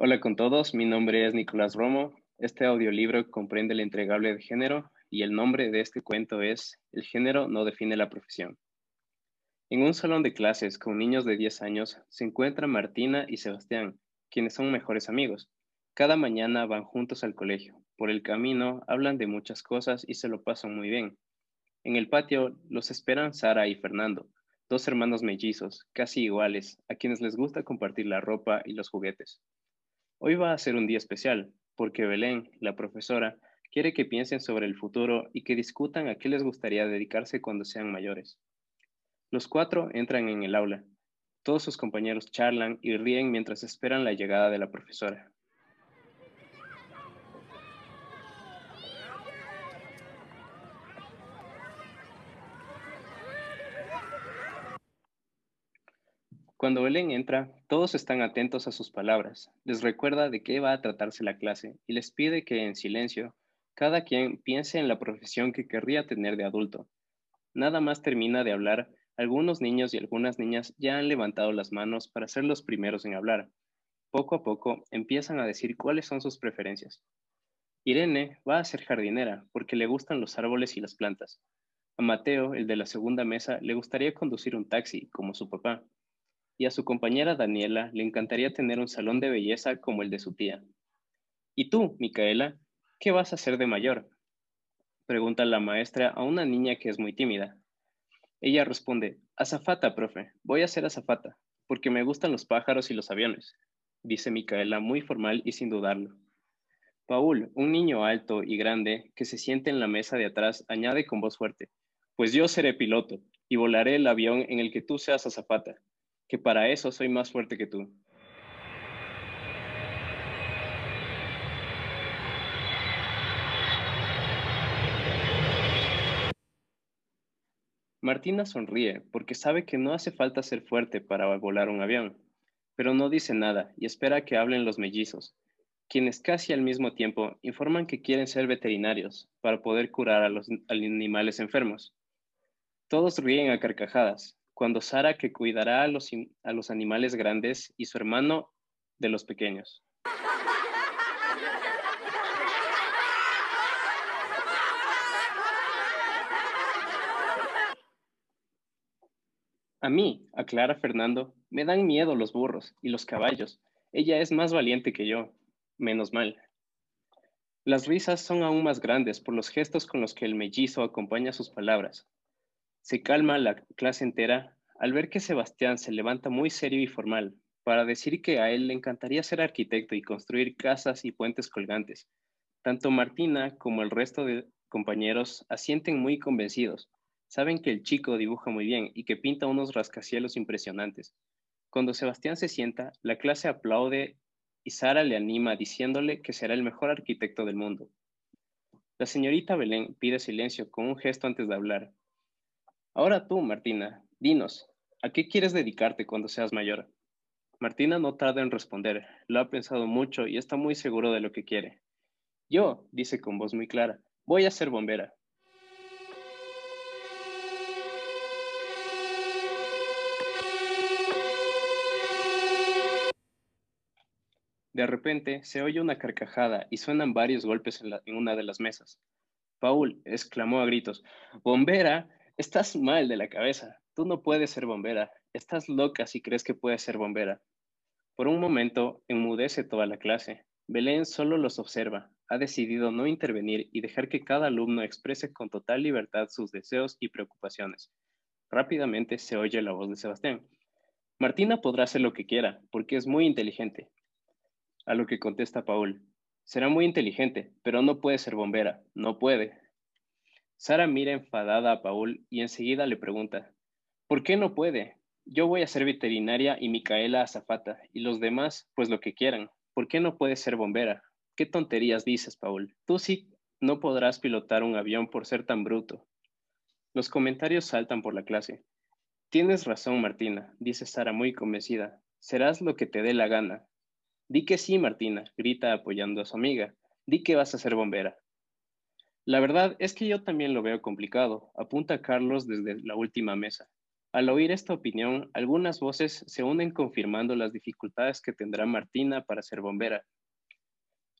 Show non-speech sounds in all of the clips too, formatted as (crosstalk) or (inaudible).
Hola con todos, mi nombre es Nicolás Romo. Este audiolibro comprende el entregable de género y el nombre de este cuento es El género no define la profesión. En un salón de clases con niños de 10 años se encuentran Martina y Sebastián, quienes son mejores amigos. Cada mañana van juntos al colegio. Por el camino hablan de muchas cosas y se lo pasan muy bien. En el patio los esperan Sara y Fernando, dos hermanos mellizos, casi iguales, a quienes les gusta compartir la ropa y los juguetes. Hoy va a ser un día especial, porque Belén, la profesora, quiere que piensen sobre el futuro y que discutan a qué les gustaría dedicarse cuando sean mayores. Los cuatro entran en el aula. Todos sus compañeros charlan y ríen mientras esperan la llegada de la profesora. Cuando Belén entra, todos están atentos a sus palabras, les recuerda de qué va a tratarse la clase y les pide que en silencio cada quien piense en la profesión que querría tener de adulto. Nada más termina de hablar, algunos niños y algunas niñas ya han levantado las manos para ser los primeros en hablar. Poco a poco empiezan a decir cuáles son sus preferencias. Irene va a ser jardinera porque le gustan los árboles y las plantas. A Mateo, el de la segunda mesa, le gustaría conducir un taxi, como su papá y a su compañera Daniela le encantaría tener un salón de belleza como el de su tía. ¿Y tú, Micaela, qué vas a hacer de mayor? Pregunta la maestra a una niña que es muy tímida. Ella responde, azafata, profe, voy a ser azafata, porque me gustan los pájaros y los aviones, dice Micaela muy formal y sin dudarlo. Paul, un niño alto y grande que se siente en la mesa de atrás, añade con voz fuerte, pues yo seré piloto y volaré el avión en el que tú seas azafata que para eso soy más fuerte que tú. Martina sonríe porque sabe que no hace falta ser fuerte para volar un avión, pero no dice nada y espera que hablen los mellizos, quienes casi al mismo tiempo informan que quieren ser veterinarios para poder curar a los animales enfermos. Todos ríen a carcajadas, cuando Sara que cuidará a los, a los animales grandes y su hermano de los pequeños. A mí, aclara Fernando, me dan miedo los burros y los caballos. Ella es más valiente que yo. Menos mal. Las risas son aún más grandes por los gestos con los que el mellizo acompaña sus palabras. Se calma la clase entera al ver que Sebastián se levanta muy serio y formal para decir que a él le encantaría ser arquitecto y construir casas y puentes colgantes. Tanto Martina como el resto de compañeros asienten muy convencidos. Saben que el chico dibuja muy bien y que pinta unos rascacielos impresionantes. Cuando Sebastián se sienta, la clase aplaude y Sara le anima diciéndole que será el mejor arquitecto del mundo. La señorita Belén pide silencio con un gesto antes de hablar, Ahora tú, Martina, dinos, ¿a qué quieres dedicarte cuando seas mayor? Martina no tarda en responder, lo ha pensado mucho y está muy seguro de lo que quiere. Yo, dice con voz muy clara, voy a ser bombera. De repente se oye una carcajada y suenan varios golpes en, una de las mesas. Paul exclamó a gritos, ¡Bombera! Estás mal de la cabeza. Tú no puedes ser bombera. Estás loca si crees que puedes ser bombera. Por un momento, enmudece toda la clase. Belén solo los observa. Ha decidido no intervenir y dejar que cada alumno exprese con total libertad sus deseos y preocupaciones. Rápidamente se oye la voz de Sebastián. Martina podrá hacer lo que quiera, porque es muy inteligente. A lo que contesta Paul. Será muy inteligente, pero no puede ser bombera. No puede. Sara mira enfadada a Paul y enseguida le pregunta, ¿por qué no puede? Yo voy a ser veterinaria y Micaela azafata, y los demás, pues lo que quieran. ¿Por qué no puedes ser bombera? ¿Qué tonterías dices, Paul? Tú sí no podrás pilotar un avión por ser tan bruto. Los comentarios saltan por la clase. Tienes razón, Martina, dice Sara muy convencida. Serás lo que te dé la gana. Di que sí, Martina, grita apoyando a su amiga. Di que vas a ser bombera. La verdad es que yo también lo veo complicado, apunta Carlos desde la última mesa. Al oír esta opinión, algunas voces se unen confirmando las dificultades que tendrá Martina para ser bombera.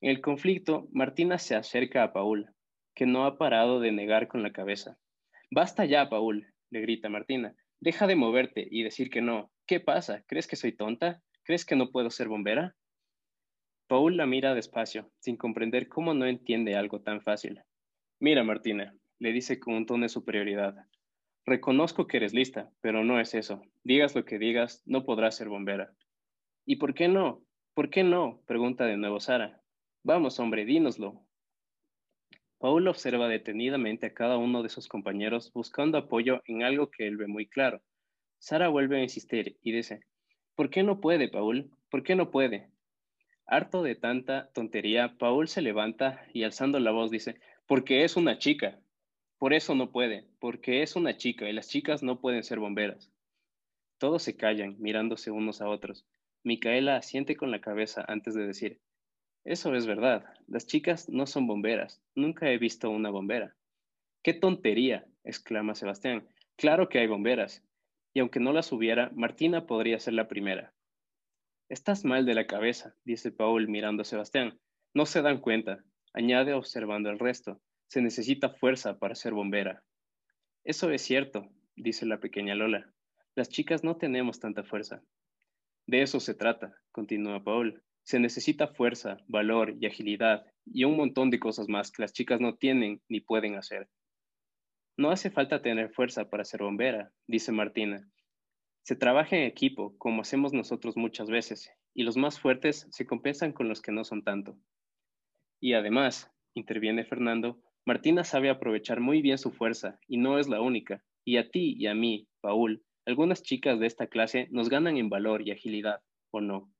En el conflicto, Martina se acerca a Paul, que no ha parado de negar con la cabeza. Basta ya, Paul, le grita Martina. Deja de moverte y decir que no. ¿Qué pasa? ¿Crees que soy tonta? ¿Crees que no puedo ser bombera? Paul la mira despacio, sin comprender cómo no entiende algo tan fácil. Mira, Martina, le dice con un tono de superioridad. Reconozco que eres lista, pero no es eso. Digas lo que digas, no podrás ser bombera. ¿Y por qué no? ¿Por qué no? pregunta de nuevo Sara. Vamos, hombre, dínoslo. Paul observa detenidamente a cada uno de sus compañeros buscando apoyo en algo que él ve muy claro. Sara vuelve a insistir y dice, ¿por qué no puede, Paul? ¿Por qué no puede? Harto de tanta tontería, Paul se levanta y alzando la voz dice, porque es una chica. Por eso no puede, porque es una chica y las chicas no pueden ser bomberas. Todos se callan, mirándose unos a otros. Micaela asiente con la cabeza antes de decir, eso es verdad, las chicas no son bomberas, nunca he visto una bombera. ¡Qué tontería! exclama Sebastián. Claro que hay bomberas, y aunque no las hubiera, Martina podría ser la primera. Estás mal de la cabeza, dice Paul mirando a Sebastián. No se dan cuenta, añade observando el resto. Se necesita fuerza para ser bombera. Eso es cierto, dice la pequeña Lola. Las chicas no tenemos tanta fuerza. De eso se trata, continúa Paul. Se necesita fuerza, valor y agilidad y un montón de cosas más que las chicas no tienen ni pueden hacer. No hace falta tener fuerza para ser bombera, dice Martina. Se trabaja en equipo, como hacemos nosotros muchas veces, y los más fuertes se compensan con los que no son tanto. Y además, interviene Fernando, Martina sabe aprovechar muy bien su fuerza y no es la única. Y a ti y a mí, Paul, algunas chicas de esta clase nos ganan en valor y agilidad, ¿o no?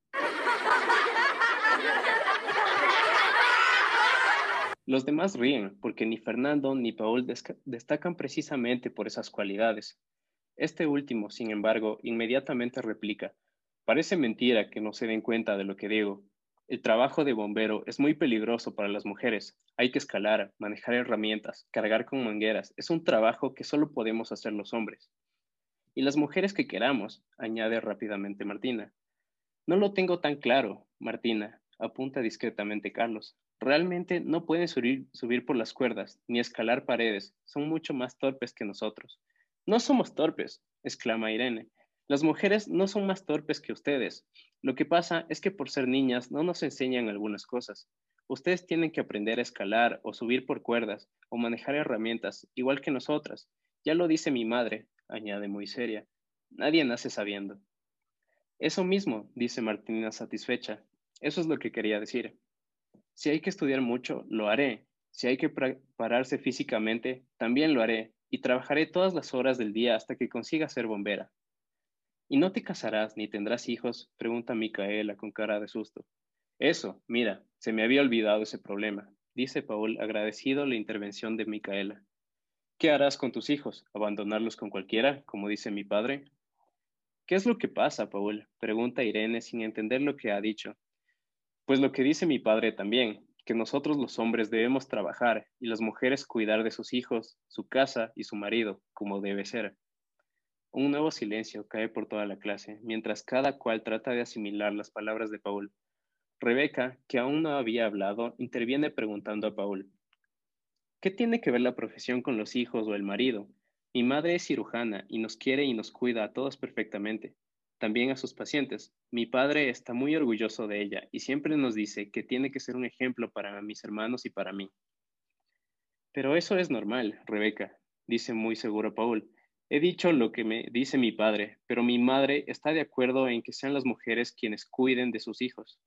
Los demás ríen porque ni Fernando ni Paul destacan precisamente por esas cualidades. Este último, sin embargo, inmediatamente replica, parece mentira que no se den cuenta de lo que digo, el trabajo de bombero es muy peligroso para las mujeres. Hay que escalar, manejar herramientas, cargar con mangueras. Es un trabajo que solo podemos hacer los hombres. Y las mujeres que queramos, añade rápidamente Martina. No lo tengo tan claro, Martina, apunta discretamente Carlos. Realmente no pueden subir, subir por las cuerdas ni escalar paredes. Son mucho más torpes que nosotros. No somos torpes, exclama Irene. Las mujeres no son más torpes que ustedes. Lo que pasa es que por ser niñas no nos enseñan algunas cosas. Ustedes tienen que aprender a escalar o subir por cuerdas o manejar herramientas, igual que nosotras. Ya lo dice mi madre, añade muy seria. Nadie nace sabiendo. Eso mismo, dice Martina satisfecha. Eso es lo que quería decir. Si hay que estudiar mucho, lo haré. Si hay que prepararse físicamente, también lo haré. Y trabajaré todas las horas del día hasta que consiga ser bombera. ¿Y no te casarás ni tendrás hijos? pregunta Micaela con cara de susto. Eso, mira, se me había olvidado ese problema, dice Paul agradecido la intervención de Micaela. ¿Qué harás con tus hijos? ¿Abandonarlos con cualquiera, como dice mi padre? ¿Qué es lo que pasa, Paul? pregunta Irene sin entender lo que ha dicho. Pues lo que dice mi padre también, que nosotros los hombres debemos trabajar y las mujeres cuidar de sus hijos, su casa y su marido, como debe ser. Un nuevo silencio cae por toda la clase, mientras cada cual trata de asimilar las palabras de Paul. Rebeca, que aún no había hablado, interviene preguntando a Paul, ¿qué tiene que ver la profesión con los hijos o el marido? Mi madre es cirujana y nos quiere y nos cuida a todos perfectamente, también a sus pacientes. Mi padre está muy orgulloso de ella y siempre nos dice que tiene que ser un ejemplo para mis hermanos y para mí. Pero eso es normal, Rebeca, dice muy seguro Paul. He dicho lo que me dice mi padre, pero mi madre está de acuerdo en que sean las mujeres quienes cuiden de sus hijos.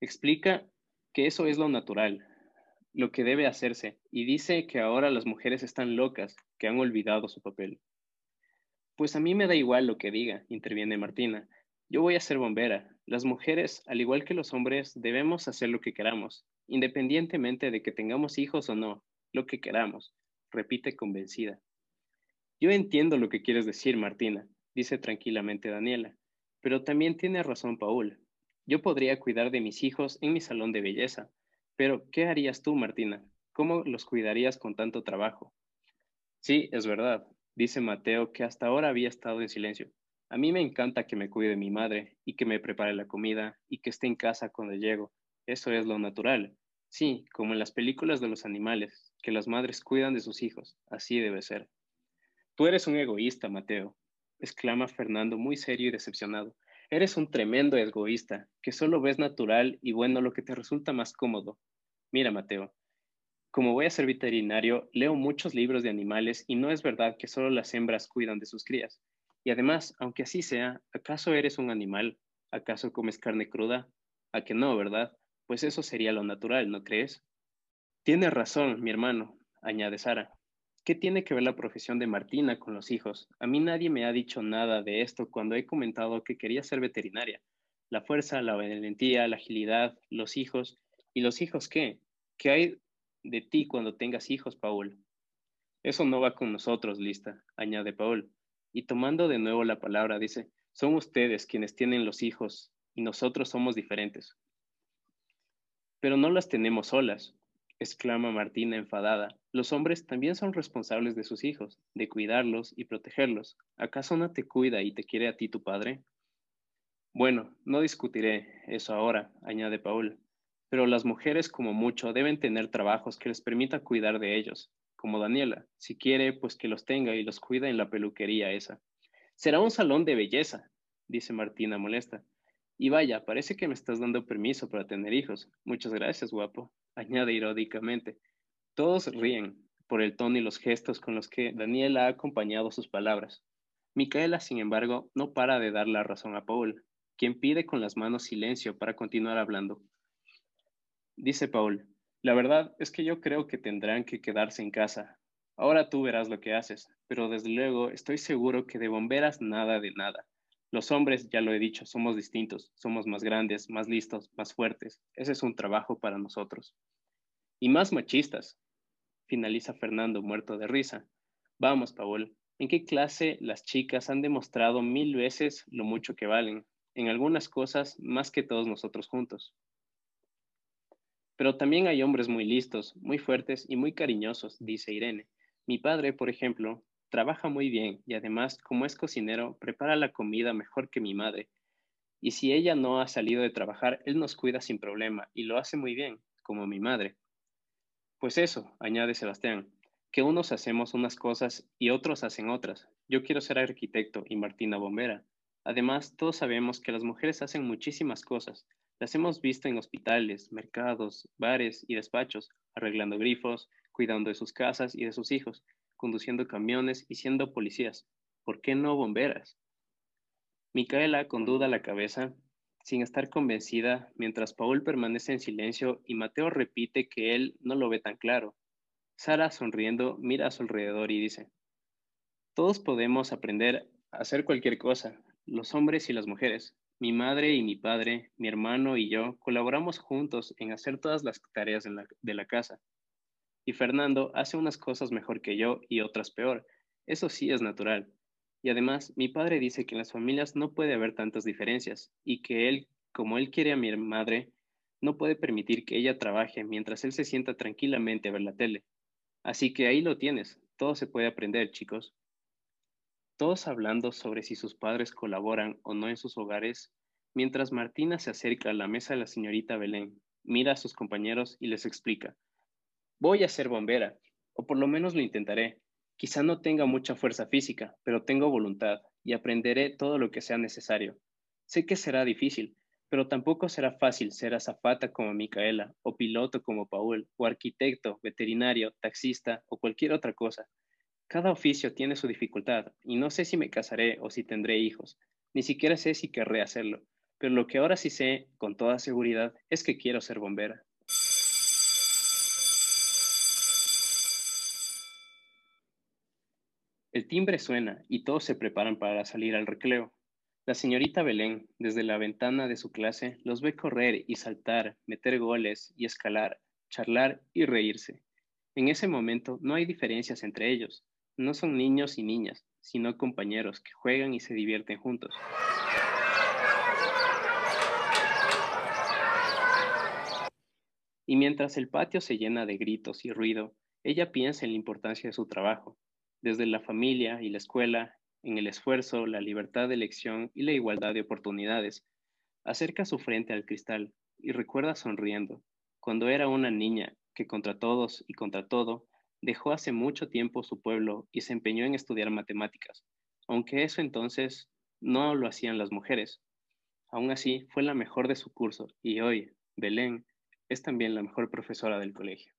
Explica que eso es lo natural, lo que debe hacerse, y dice que ahora las mujeres están locas, que han olvidado su papel. Pues a mí me da igual lo que diga, interviene Martina. Yo voy a ser bombera. Las mujeres, al igual que los hombres, debemos hacer lo que queramos, independientemente de que tengamos hijos o no, lo que queramos, repite convencida. Yo entiendo lo que quieres decir, Martina, dice tranquilamente Daniela, pero también tiene razón Paul. Yo podría cuidar de mis hijos en mi salón de belleza, pero ¿qué harías tú, Martina? ¿Cómo los cuidarías con tanto trabajo? Sí, es verdad, dice Mateo, que hasta ahora había estado en silencio. A mí me encanta que me cuide mi madre y que me prepare la comida y que esté en casa cuando llego. Eso es lo natural. Sí, como en las películas de los animales, que las madres cuidan de sus hijos. Así debe ser. Tú eres un egoísta, Mateo, exclama Fernando muy serio y decepcionado. Eres un tremendo egoísta, que solo ves natural y bueno lo que te resulta más cómodo. Mira, Mateo, como voy a ser veterinario, leo muchos libros de animales y no es verdad que solo las hembras cuidan de sus crías. Y además, aunque así sea, ¿acaso eres un animal? ¿Acaso comes carne cruda? ¿A que no, verdad? Pues eso sería lo natural, ¿no crees? Tienes razón, mi hermano, añade Sara. ¿Qué tiene que ver la profesión de Martina con los hijos? A mí nadie me ha dicho nada de esto cuando he comentado que quería ser veterinaria. La fuerza, la valentía, la agilidad, los hijos. ¿Y los hijos qué? ¿Qué hay de ti cuando tengas hijos, Paul. Eso no va con nosotros, lista, añade Paul. Y tomando de nuevo la palabra, dice, son ustedes quienes tienen los hijos y nosotros somos diferentes. Pero no las tenemos solas, exclama Martina enfadada. Los hombres también son responsables de sus hijos, de cuidarlos y protegerlos. ¿Acaso no te cuida y te quiere a ti tu padre? Bueno, no discutiré eso ahora, añade Paul. Pero las mujeres como mucho deben tener trabajos que les permita cuidar de ellos, como Daniela. Si quiere, pues que los tenga y los cuida en la peluquería esa. Será un salón de belleza, dice Martina molesta. Y vaya, parece que me estás dando permiso para tener hijos. Muchas gracias, guapo, (laughs) añade irónicamente. Todos ríen por el tono y los gestos con los que Daniela ha acompañado sus palabras. Micaela, sin embargo, no para de dar la razón a Paul, quien pide con las manos silencio para continuar hablando. Dice Paul, la verdad es que yo creo que tendrán que quedarse en casa. Ahora tú verás lo que haces, pero desde luego estoy seguro que de bomberas nada de nada. Los hombres, ya lo he dicho, somos distintos, somos más grandes, más listos, más fuertes. Ese es un trabajo para nosotros. Y más machistas, finaliza Fernando muerto de risa. Vamos, Paul, ¿en qué clase las chicas han demostrado mil veces lo mucho que valen? En algunas cosas más que todos nosotros juntos. Pero también hay hombres muy listos, muy fuertes y muy cariñosos, dice Irene. Mi padre, por ejemplo, trabaja muy bien y además, como es cocinero, prepara la comida mejor que mi madre. Y si ella no ha salido de trabajar, él nos cuida sin problema y lo hace muy bien, como mi madre. Pues eso, añade Sebastián, que unos hacemos unas cosas y otros hacen otras. Yo quiero ser arquitecto y Martina bombera. Además, todos sabemos que las mujeres hacen muchísimas cosas, las hemos visto en hospitales, mercados, bares y despachos, arreglando grifos, cuidando de sus casas y de sus hijos, conduciendo camiones y siendo policías. ¿Por qué no bomberas? Micaela, con duda la cabeza, sin estar convencida, mientras Paul permanece en silencio y Mateo repite que él no lo ve tan claro. Sara, sonriendo, mira a su alrededor y dice, Todos podemos aprender a hacer cualquier cosa, los hombres y las mujeres, mi madre y mi padre, mi hermano y yo colaboramos juntos en hacer todas las tareas de la, de la casa. Y Fernando hace unas cosas mejor que yo y otras peor. Eso sí es natural. Y además, mi padre dice que en las familias no puede haber tantas diferencias y que él, como él quiere a mi madre, no puede permitir que ella trabaje mientras él se sienta tranquilamente a ver la tele. Así que ahí lo tienes. Todo se puede aprender, chicos. Todos hablando sobre si sus padres colaboran o no en sus hogares, mientras Martina se acerca a la mesa de la señorita Belén, mira a sus compañeros y les explica, voy a ser bombera, o por lo menos lo intentaré. Quizá no tenga mucha fuerza física, pero tengo voluntad y aprenderé todo lo que sea necesario. Sé que será difícil, pero tampoco será fácil ser azafata como Micaela, o piloto como Paul, o arquitecto, veterinario, taxista o cualquier otra cosa. Cada oficio tiene su dificultad y no sé si me casaré o si tendré hijos. Ni siquiera sé si querré hacerlo. Pero lo que ahora sí sé con toda seguridad es que quiero ser bombera. El timbre suena y todos se preparan para salir al recreo. La señorita Belén, desde la ventana de su clase, los ve correr y saltar, meter goles y escalar, charlar y reírse. En ese momento no hay diferencias entre ellos. No son niños y niñas, sino compañeros que juegan y se divierten juntos. Y mientras el patio se llena de gritos y ruido, ella piensa en la importancia de su trabajo. Desde la familia y la escuela, en el esfuerzo, la libertad de elección y la igualdad de oportunidades. Acerca su frente al cristal y recuerda sonriendo, cuando era una niña que contra todos y contra todo dejó hace mucho tiempo su pueblo y se empeñó en estudiar matemáticas, aunque eso entonces no lo hacían las mujeres. Aún así, fue la mejor de su curso y hoy, Belén, es también la mejor profesora del colegio.